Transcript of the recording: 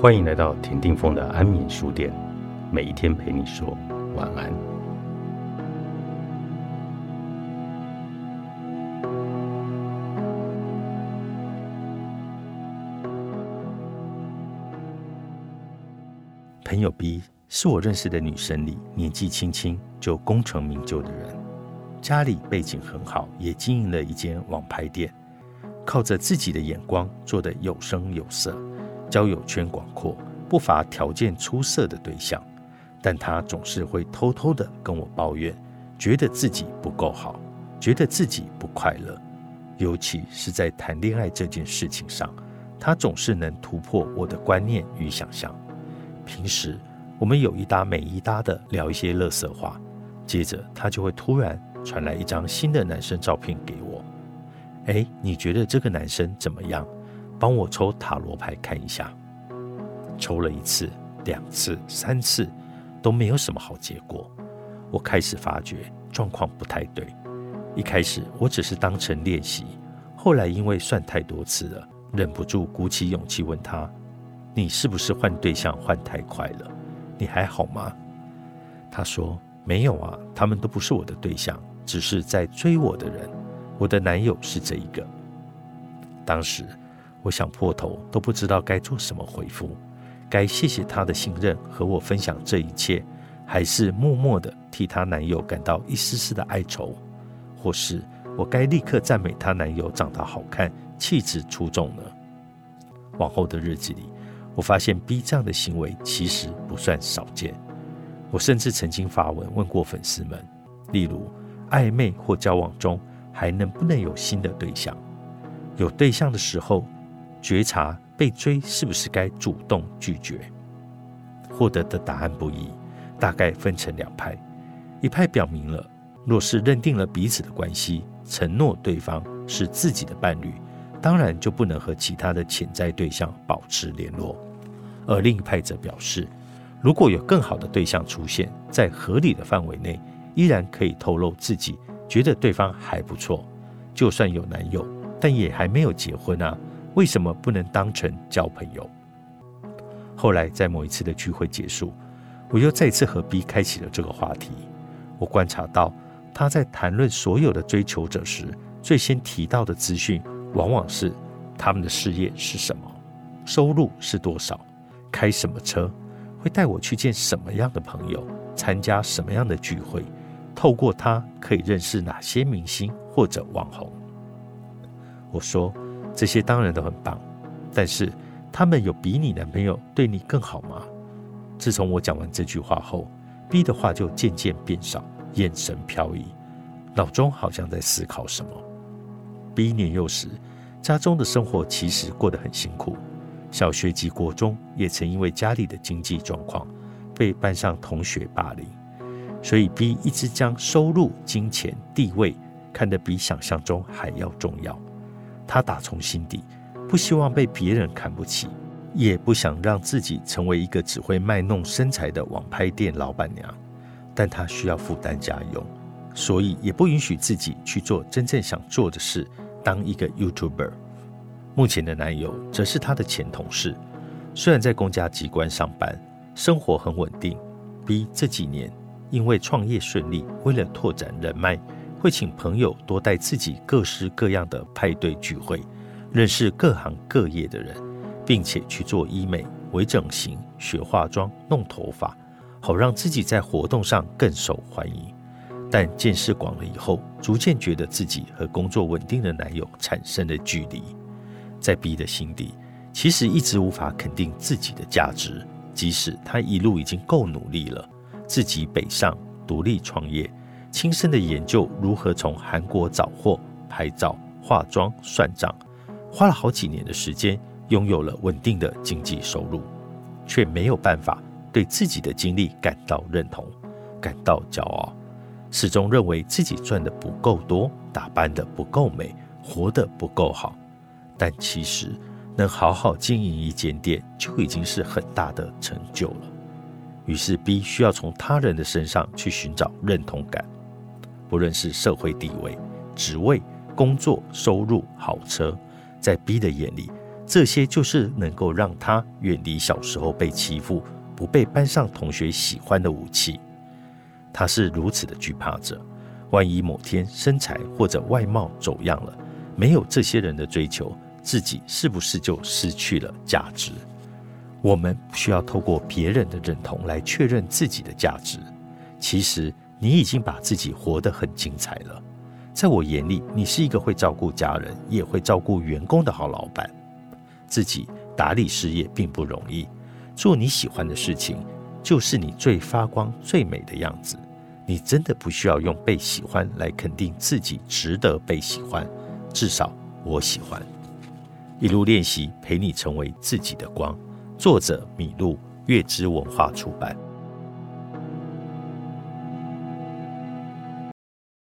欢迎来到田定峰的安眠书店，每一天陪你说晚安。朋友 B 是我认识的女生里年纪轻轻就功成名就的人，家里背景很好，也经营了一间网拍店，靠着自己的眼光做得有声有色。交友圈广阔，不乏条件出色的对象，但他总是会偷偷的跟我抱怨，觉得自己不够好，觉得自己不快乐，尤其是在谈恋爱这件事情上，他总是能突破我的观念与想象。平时我们有一搭没一搭的聊一些乐色话，接着他就会突然传来一张新的男生照片给我。哎，你觉得这个男生怎么样？帮我抽塔罗牌看一下。抽了一次、两次、三次，都没有什么好结果。我开始发觉状况不太对。一开始我只是当成练习，后来因为算太多次了，忍不住鼓起勇气问他：“你是不是换对象换太快了？你还好吗？”他说：“没有啊，他们都不是我的对象，只是在追我的人。我的男友是这一个。”当时。我想破头都不知道该做什么回复，该谢谢他的信任和我分享这一切，还是默默的替她男友感到一丝丝的哀愁，或是我该立刻赞美她男友长得好看、气质出众呢？往后的日子里，我发现 B 这样的行为其实不算少见。我甚至曾经发文问过粉丝们，例如暧昧或交往中还能不能有新的对象？有对象的时候。觉察被追是不是该主动拒绝？获得的答案不一，大概分成两派。一派表明了，若是认定了彼此的关系，承诺对方是自己的伴侣，当然就不能和其他的潜在对象保持联络。而另一派则表示，如果有更好的对象出现在合理的范围内，依然可以透露自己觉得对方还不错，就算有男友，但也还没有结婚啊。为什么不能当成交朋友？后来在某一次的聚会结束，我又再次和 B 开启了这个话题。我观察到他在谈论所有的追求者时，最先提到的资讯往往是他们的事业是什么，收入是多少，开什么车，会带我去见什么样的朋友，参加什么样的聚会，透过他可以认识哪些明星或者网红。我说。这些当然都很棒，但是他们有比你男朋友对你更好吗？自从我讲完这句话后，B 的话就渐渐变少，眼神飘移，脑中好像在思考什么。B 年幼时，家中的生活其实过得很辛苦，小学及国中也曾因为家里的经济状况，被班上同学霸凌，所以 B 一直将收入、金钱、地位看得比想象中还要重要。他打从心底不希望被别人看不起，也不想让自己成为一个只会卖弄身材的网拍店老板娘。但他需要负担家用，所以也不允许自己去做真正想做的事，当一个 YouTuber。目前的男友则是他的前同事，虽然在公家机关上班，生活很稳定。B 这几年因为创业顺利，为了拓展人脉。会请朋友多带自己各式各样的派对聚会，认识各行各业的人，并且去做医美、微整形、学化妆、弄头发，好让自己在活动上更受欢迎。但见识广了以后，逐渐觉得自己和工作稳定的男友产生了距离。在 B 的心底，其实一直无法肯定自己的价值，即使他一路已经够努力了，自己北上独立创业。亲身的研究如何从韩国找货、拍照、化妆、算账，花了好几年的时间，拥有了稳定的经济收入，却没有办法对自己的经历感到认同、感到骄傲，始终认为自己赚的不够多，打扮的不够美，活得不够好。但其实能好好经营一间店，就已经是很大的成就了。于是 B 需要从他人的身上去寻找认同感。不论是社会地位、职位、工作、收入、豪车，在 B 的眼里，这些就是能够让他远离小时候被欺负、不被班上同学喜欢的武器。他是如此的惧怕着，万一某天身材或者外貌走样了，没有这些人的追求，自己是不是就失去了价值？我们需要透过别人的认同来确认自己的价值。其实你已经把自己活得很精彩了。在我眼里，你是一个会照顾家人，也会照顾员工的好老板。自己打理事业并不容易，做你喜欢的事情，就是你最发光、最美的样子。你真的不需要用被喜欢来肯定自己值得被喜欢，至少我喜欢。一路练习，陪你成为自己的光。作者：米露，月之文化出版。